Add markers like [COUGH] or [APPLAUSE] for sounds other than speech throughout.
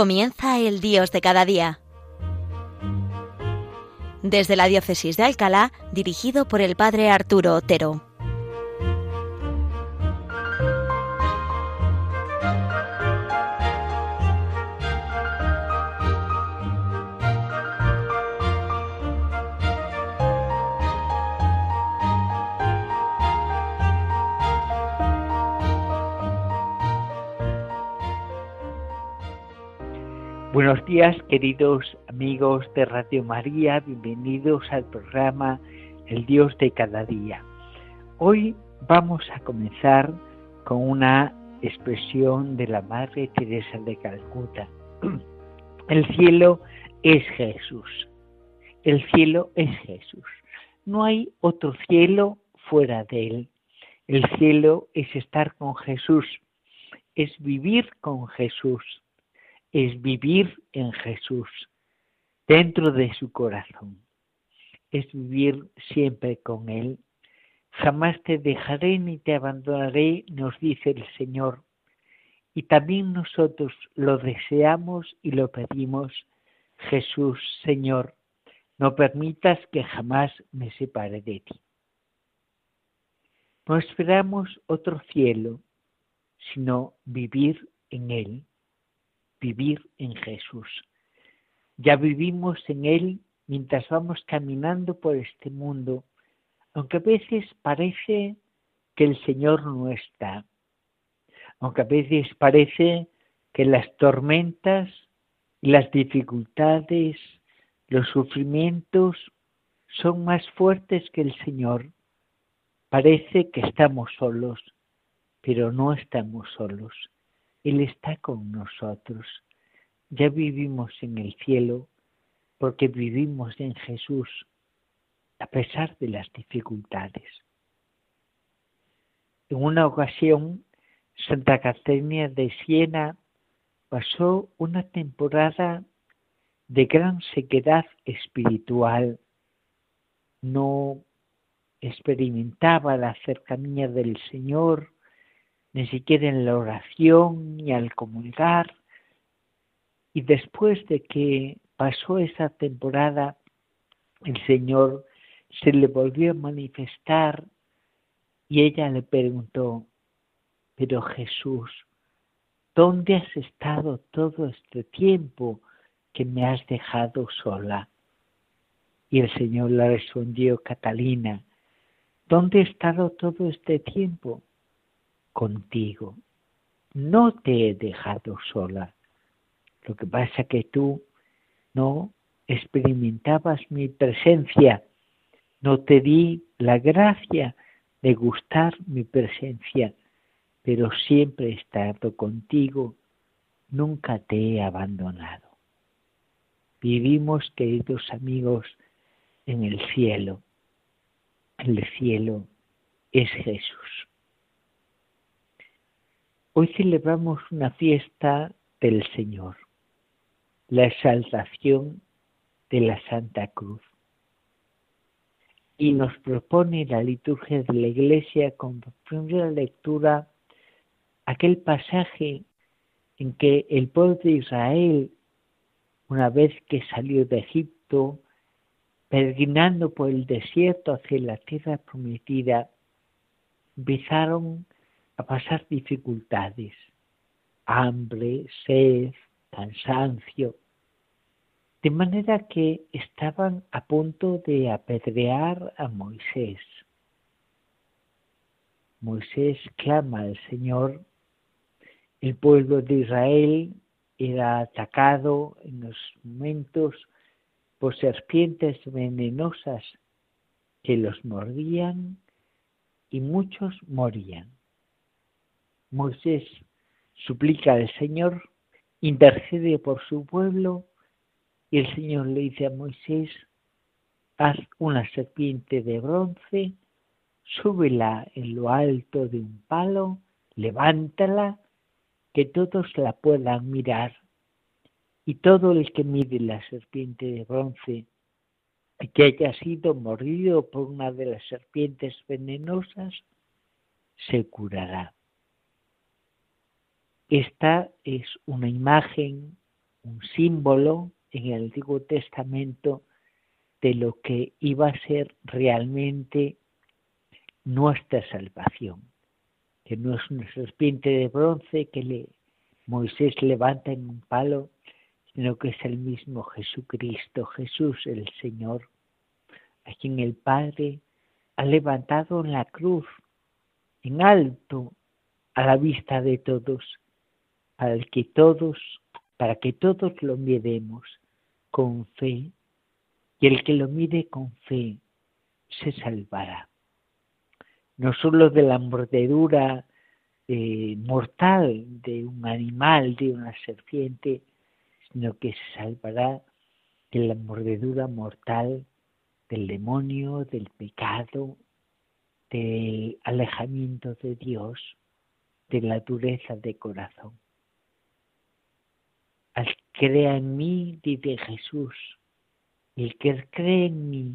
Comienza el Dios de cada día. Desde la Diócesis de Alcalá, dirigido por el Padre Arturo Otero. Buenos días, queridos amigos de Radio María, bienvenidos al programa El Dios de cada día. Hoy vamos a comenzar con una expresión de la Madre Teresa de Calcuta. [CLEARS THROAT] El cielo es Jesús. El cielo es Jesús. No hay otro cielo fuera de él. El cielo es estar con Jesús, es vivir con Jesús es vivir en Jesús, dentro de su corazón. Es vivir siempre con Él. Jamás te dejaré ni te abandonaré, nos dice el Señor. Y también nosotros lo deseamos y lo pedimos. Jesús, Señor, no permitas que jamás me separe de ti. No esperamos otro cielo, sino vivir en Él vivir en Jesús. Ya vivimos en Él mientras vamos caminando por este mundo, aunque a veces parece que el Señor no está, aunque a veces parece que las tormentas las dificultades, los sufrimientos son más fuertes que el Señor. Parece que estamos solos, pero no estamos solos. Él está con nosotros. Ya vivimos en el cielo porque vivimos en Jesús a pesar de las dificultades. En una ocasión, Santa Caterina de Siena pasó una temporada de gran sequedad espiritual. No experimentaba la cercanía del Señor, ni siquiera en la oración ni al comulgar. Y después de que pasó esa temporada, el Señor se le volvió a manifestar y ella le preguntó, pero Jesús, ¿dónde has estado todo este tiempo que me has dejado sola? Y el Señor le respondió, Catalina, ¿dónde he estado todo este tiempo? Contigo. No te he dejado sola. Lo que pasa que tú no experimentabas mi presencia, no te di la gracia de gustar mi presencia, pero siempre he estado contigo, nunca te he abandonado. Vivimos, queridos amigos, en el cielo. El cielo es Jesús. Hoy celebramos una fiesta del Señor, la exaltación de la Santa Cruz. Y nos propone la liturgia de la Iglesia con primera lectura aquel pasaje en que el pueblo de Israel, una vez que salió de Egipto, peregrinando por el desierto hacia la tierra prometida, empezaron a pasar dificultades, hambre, sed, cansancio, de manera que estaban a punto de apedrear a Moisés. Moisés clama al Señor, el pueblo de Israel era atacado en los momentos por serpientes venenosas que los mordían y muchos morían. Moisés suplica al Señor, intercede por su pueblo y el Señor le dice a Moisés, haz una serpiente de bronce, súbela en lo alto de un palo, levántala, que todos la puedan mirar. Y todo el que mire la serpiente de bronce y que haya sido mordido por una de las serpientes venenosas, se curará. Esta es una imagen un símbolo en el Antiguo Testamento de lo que iba a ser realmente nuestra salvación, que no es una serpiente de bronce que le, Moisés levanta en un palo, sino que es el mismo Jesucristo, Jesús el Señor, a quien el Padre ha levantado en la cruz, en alto, a la vista de todos, para que todos, para que todos lo miremos con fe, y el que lo mire con fe se salvará. No solo de la mordedura eh, mortal de un animal, de una serpiente, sino que se salvará de la mordedura mortal del demonio, del pecado, del alejamiento de Dios, de la dureza de corazón. Crea en mí, dice Jesús, el que cree en mí,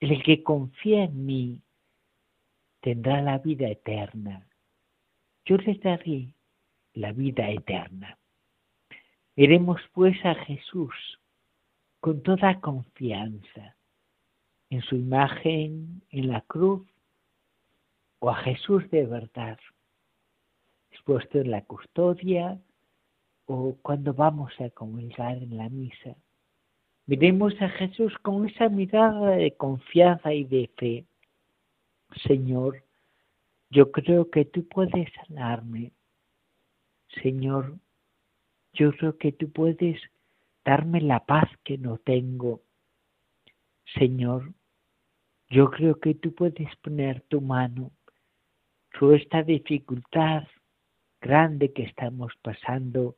el que confía en mí, tendrá la vida eterna. Yo le daré la vida eterna. Veremos pues a Jesús con toda confianza en su imagen en la cruz o a Jesús de verdad, expuesto en la custodia o cuando vamos a comulgar en la misa. Miremos a Jesús con esa mirada de confianza y de fe. Señor, yo creo que tú puedes sanarme. Señor, yo creo que tú puedes darme la paz que no tengo. Señor, yo creo que tú puedes poner tu mano sobre esta dificultad grande que estamos pasando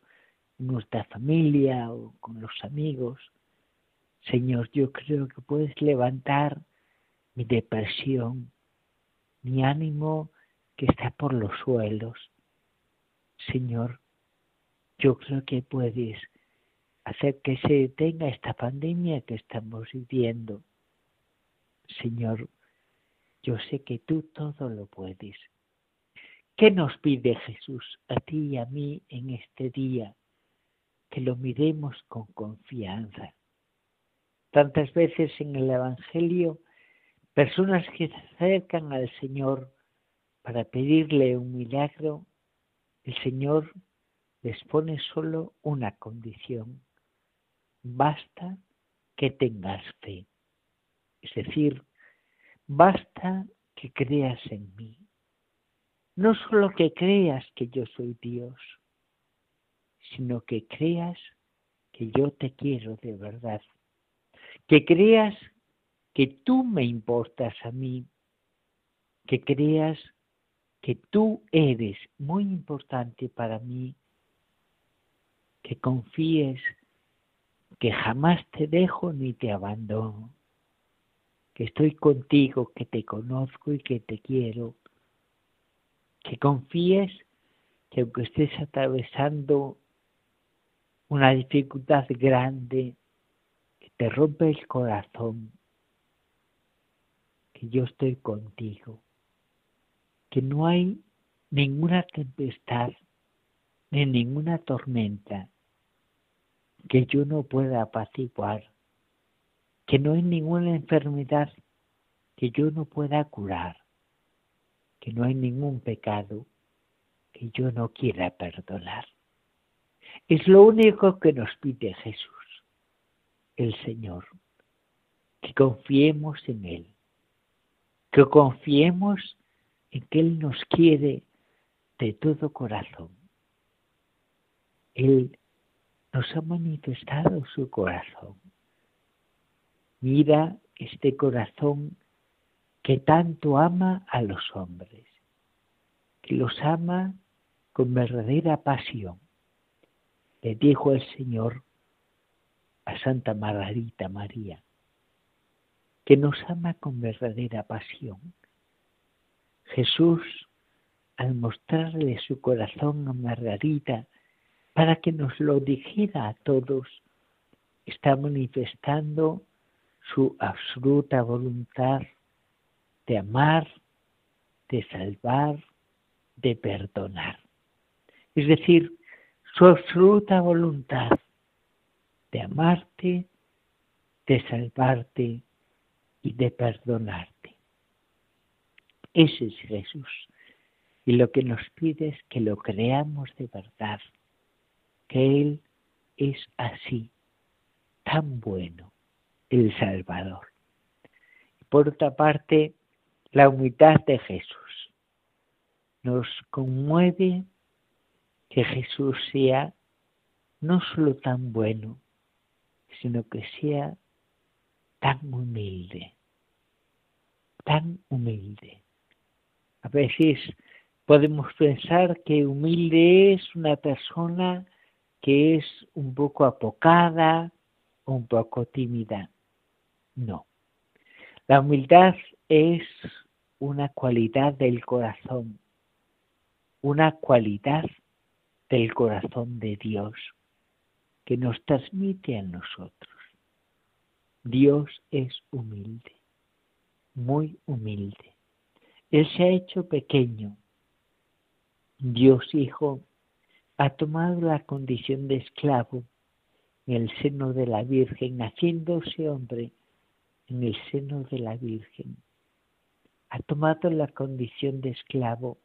nuestra familia o con los amigos. Señor, yo creo que puedes levantar mi depresión, mi ánimo que está por los suelos. Señor, yo creo que puedes hacer que se detenga esta pandemia que estamos viviendo. Señor, yo sé que tú todo lo puedes. ¿Qué nos pide Jesús a ti y a mí en este día? Que lo miremos con confianza. Tantas veces en el Evangelio, personas que se acercan al Señor para pedirle un milagro, el Señor les pone solo una condición. Basta que tengas fe. Es decir, basta que creas en mí. No solo que creas que yo soy Dios, sino que creas que yo te quiero de verdad. Que creas que tú me importas a mí. Que creas que tú eres muy importante para mí, que confíes que jamás te dejo ni te abandono, que estoy contigo, que te conozco y que te quiero, que confíes que aunque estés atravesando una dificultad grande que te rompe el corazón, que yo estoy contigo que no hay ninguna tempestad ni ninguna tormenta que yo no pueda apaciguar, que no hay ninguna enfermedad que yo no pueda curar, que no hay ningún pecado que yo no quiera perdonar. Es lo único que nos pide Jesús, el Señor, que confiemos en Él, que confiemos en que Él nos quiere de todo corazón. Él nos ha manifestado su corazón. Mira este corazón que tanto ama a los hombres, que los ama con verdadera pasión. Le dijo el Señor a Santa Margarita María, que nos ama con verdadera pasión Jesús, al mostrarle su corazón a Margarita para que nos lo dijera a todos, está manifestando su absoluta voluntad de amar, de salvar, de perdonar. Es decir, su absoluta voluntad de amarte, de salvarte y de perdonarte. Ese es Jesús. Y lo que nos pide es que lo creamos de verdad, que Él es así, tan bueno, el Salvador. Por otra parte, la humildad de Jesús. Nos conmueve que Jesús sea no solo tan bueno, sino que sea tan humilde, tan humilde. A veces podemos pensar que humilde es una persona que es un poco apocada un poco tímida. No. La humildad es una cualidad del corazón, una cualidad del corazón de Dios que nos transmite a nosotros. Dios es humilde, muy humilde. Él se ha hecho pequeño. Dios Hijo ha tomado la condición de esclavo en el seno de la Virgen, haciéndose hombre en el seno de la Virgen. Ha tomado la condición de esclavo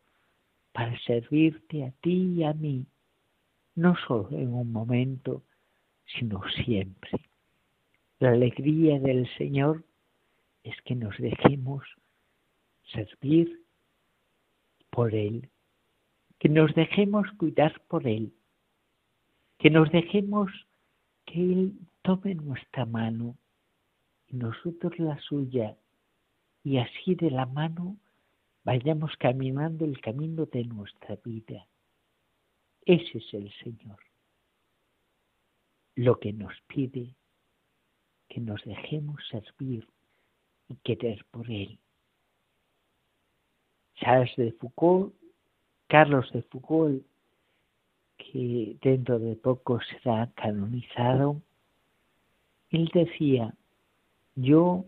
para servirte a ti y a mí, no solo en un momento, sino siempre. La alegría del Señor es que nos dejemos servir por Él, que nos dejemos cuidar por Él, que nos dejemos que Él tome nuestra mano y nosotros la suya, y así de la mano vayamos caminando el camino de nuestra vida. Ese es el Señor. Lo que nos pide que nos dejemos servir y querer por Él. Charles de Foucault, Carlos de Foucault, que dentro de poco será canonizado, él decía, yo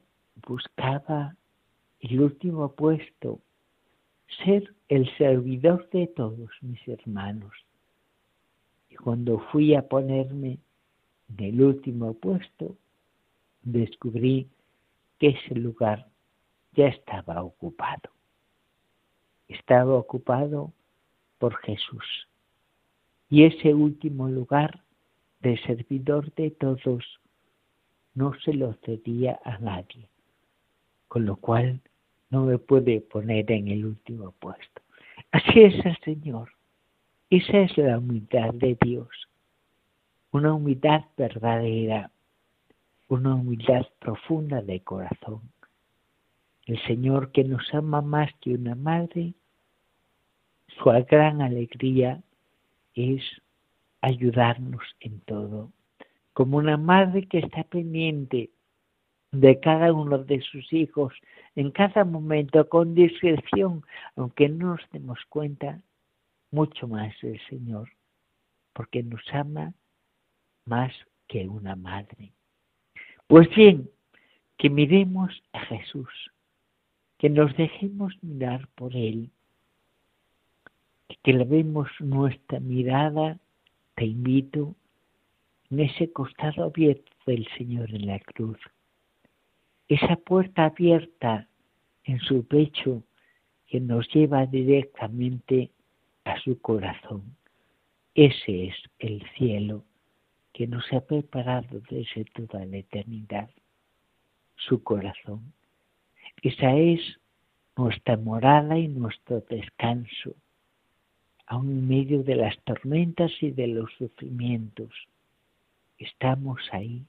buscaba el último puesto, ser el servidor de todos mis hermanos. Y cuando fui a ponerme en el último puesto, descubrí que ese lugar ya estaba ocupado. Estaba ocupado por Jesús. Y ese último lugar de servidor de todos no se lo cedía a nadie, con lo cual no me puede poner en el último puesto. Así es el Señor. Esa es la humildad de Dios, una humildad verdadera. Una humildad profunda de corazón. El Señor que nos ama más que una madre, su gran alegría es ayudarnos en todo, como una madre que está pendiente de cada uno de sus hijos en cada momento con discreción, aunque no nos demos cuenta, mucho más el Señor, porque nos ama más que una madre. Pues bien, que miremos a Jesús, que nos dejemos mirar por Él, que le vemos nuestra mirada, te invito, en ese costado abierto del Señor en la cruz, esa puerta abierta en su pecho que nos lleva directamente a su corazón. Ese es el cielo que nos ha preparado desde toda la eternidad, su corazón. Esa es nuestra morada y nuestro descanso, aun en medio de las tormentas y de los sufrimientos. Estamos ahí.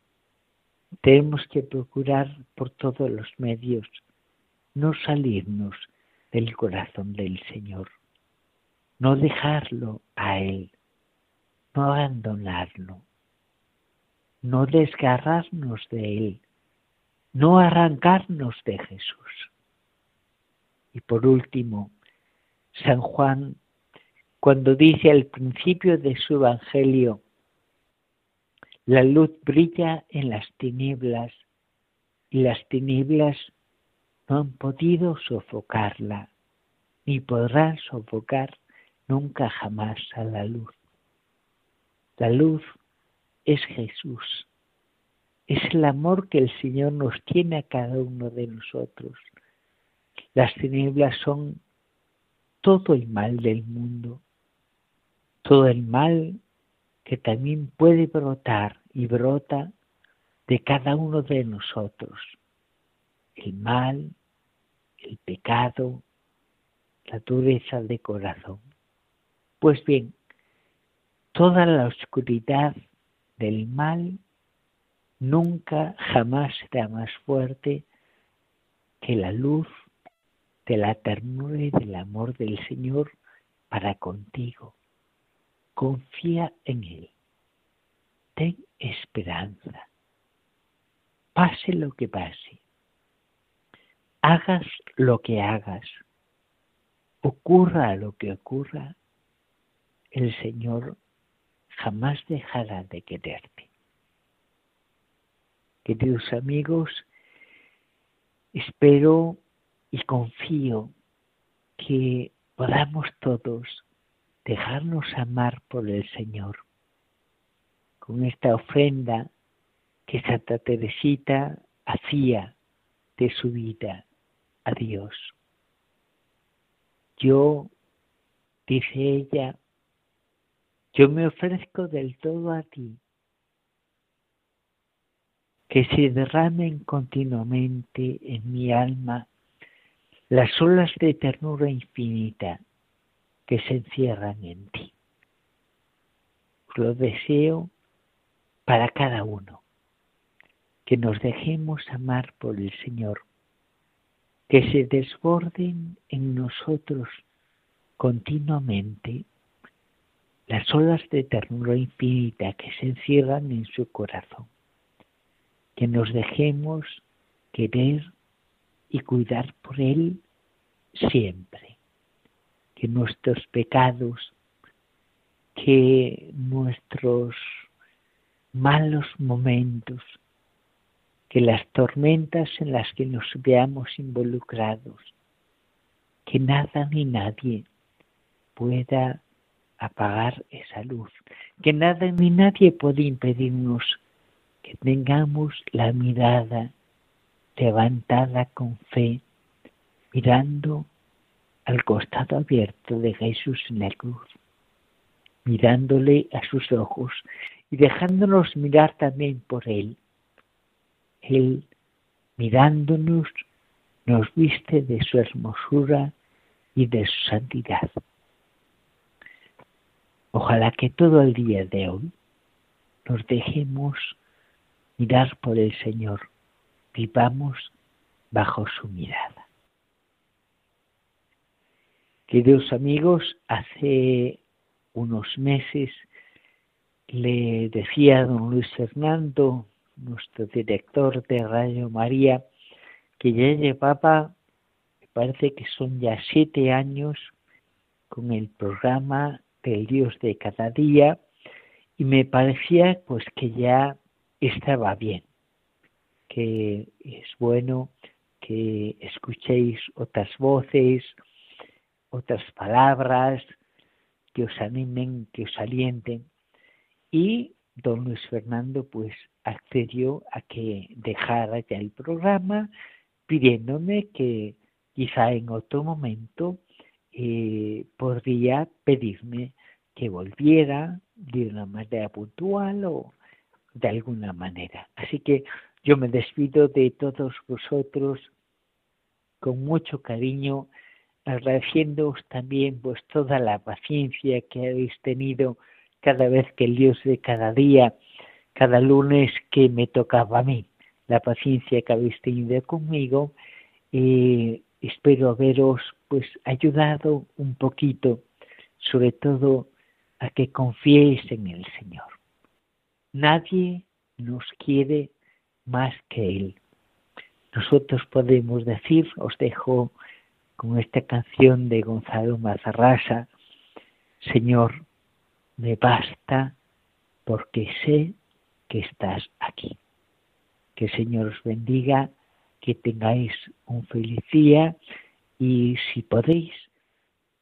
Tenemos que procurar por todos los medios no salirnos del corazón del Señor, no dejarlo a Él, no abandonarlo no desgarrarnos de Él, no arrancarnos de Jesús. Y por último, San Juan, cuando dice al principio de su Evangelio, la luz brilla en las tinieblas y las tinieblas no han podido sofocarla, ni podrán sofocar nunca jamás a la luz. La luz es Jesús, es el amor que el Señor nos tiene a cada uno de nosotros. Las tinieblas son todo el mal del mundo, todo el mal que también puede brotar y brota de cada uno de nosotros. El mal, el pecado, la dureza de corazón. Pues bien, toda la oscuridad del mal nunca jamás será más fuerte que la luz de la ternura y del amor del Señor para contigo. Confía en Él. Ten esperanza. Pase lo que pase. Hagas lo que hagas. Ocurra lo que ocurra. El Señor jamás dejará de quererte. Queridos amigos, espero y confío que podamos todos dejarnos amar por el Señor con esta ofrenda que Santa Teresita hacía de su vida a Dios. Yo, dice ella, yo me ofrezco del todo a ti, que se derramen continuamente en mi alma las olas de ternura infinita que se encierran en ti. Lo deseo para cada uno, que nos dejemos amar por el Señor, que se desborden en nosotros continuamente las olas de ternura infinita que se encierran en su corazón, que nos dejemos querer y cuidar por Él siempre, que nuestros pecados, que nuestros malos momentos, que las tormentas en las que nos veamos involucrados, que nada ni nadie pueda apagar esa luz, que nada ni nadie puede impedirnos que tengamos la mirada levantada con fe, mirando al costado abierto de Jesús en la cruz, mirándole a sus ojos y dejándonos mirar también por Él. Él, mirándonos, nos viste de su hermosura y de su santidad. Ojalá que todo el día de hoy nos dejemos mirar por el Señor, vivamos bajo su mirada. Queridos amigos, hace unos meses le decía a don Luis Fernando, nuestro director de Radio María, que ya llevaba, me parece que son ya siete años, con el programa del Dios de cada día y me parecía pues que ya estaba bien, que es bueno que escuchéis otras voces, otras palabras que os animen, que os alienten. Y don Luis Fernando pues accedió a que dejara ya el programa pidiéndome que quizá en otro momento eh, podría pedirme que volviera de una manera puntual o de alguna manera. Así que yo me despido de todos vosotros con mucho cariño, agradeciéndoos también pues toda la paciencia que habéis tenido cada vez que el Dios de cada día, cada lunes que me tocaba a mí, la paciencia que habéis tenido conmigo. Eh, espero haberos pues ayudado un poquito, sobre todo a que confiéis en el Señor. Nadie nos quiere más que Él. Nosotros podemos decir, os dejo con esta canción de Gonzalo Mazarrasa, Señor, me basta porque sé que estás aquí. Que el Señor os bendiga, que tengáis un feliz día y si podéis,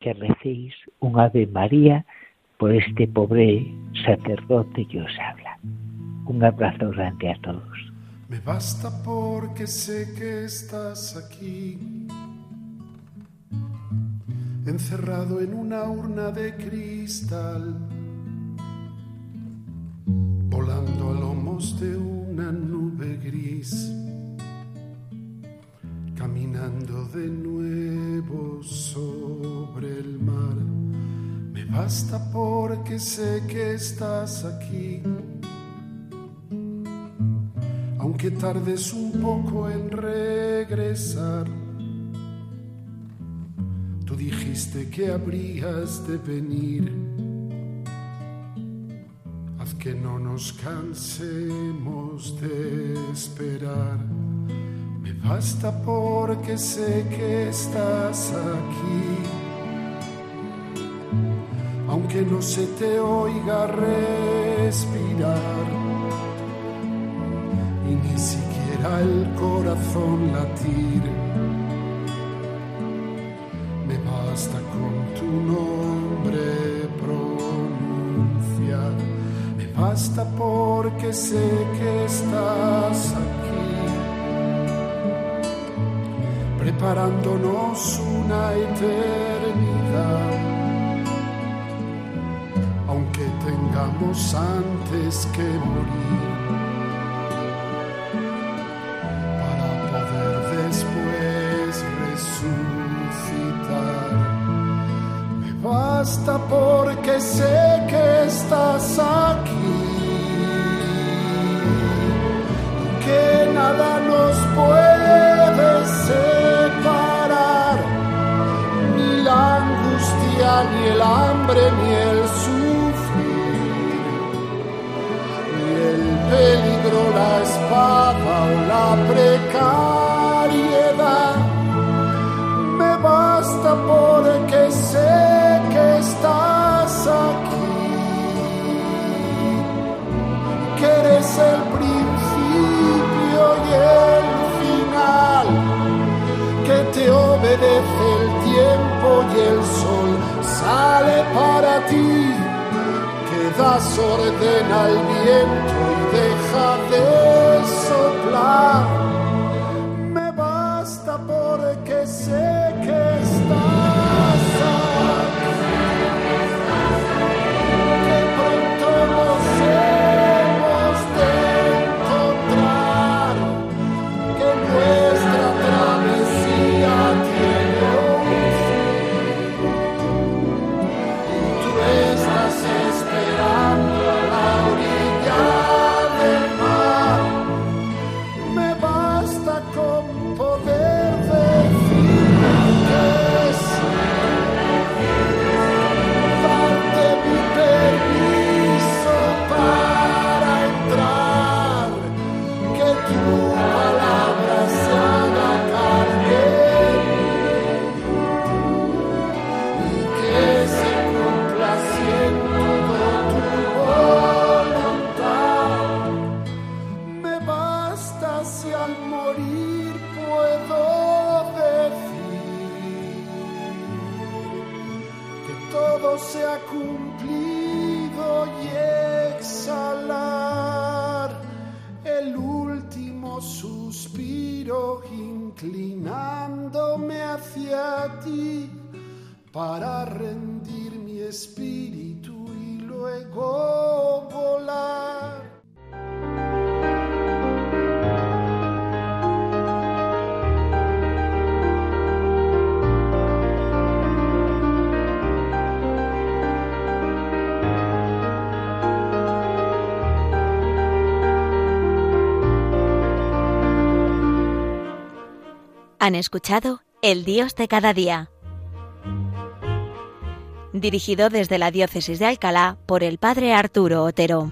que recéis un Ave María por este pobre sacerdote que os habla. Un abrazo grande a todos. Me basta porque sé que estás aquí, encerrado en una urna de cristal, volando a lomos de una nube gris, caminando de nuevo sobre el mar. Me basta porque sé que estás aquí aunque tardes un poco en regresar. Tú dijiste que habrías de venir. Haz que no nos cansemos de esperar. Me basta porque sé que estás aquí. Aunque no se te oiga respirar y ni siquiera el corazón latir. Me basta con tu nombre pronunciar, me basta porque sé que estás aquí, preparándonos una eternidad. Aunque tengamos antes que morir basta porque sé espada o la precariedad. Me basta porque sé estás aquí, que eres el principio y el final, que te obedece el tiempo y el sol sale para ti, que das orden al viento love. Han escuchado El Dios de cada día dirigido desde la Diócesis de Alcalá por el Padre Arturo Otero.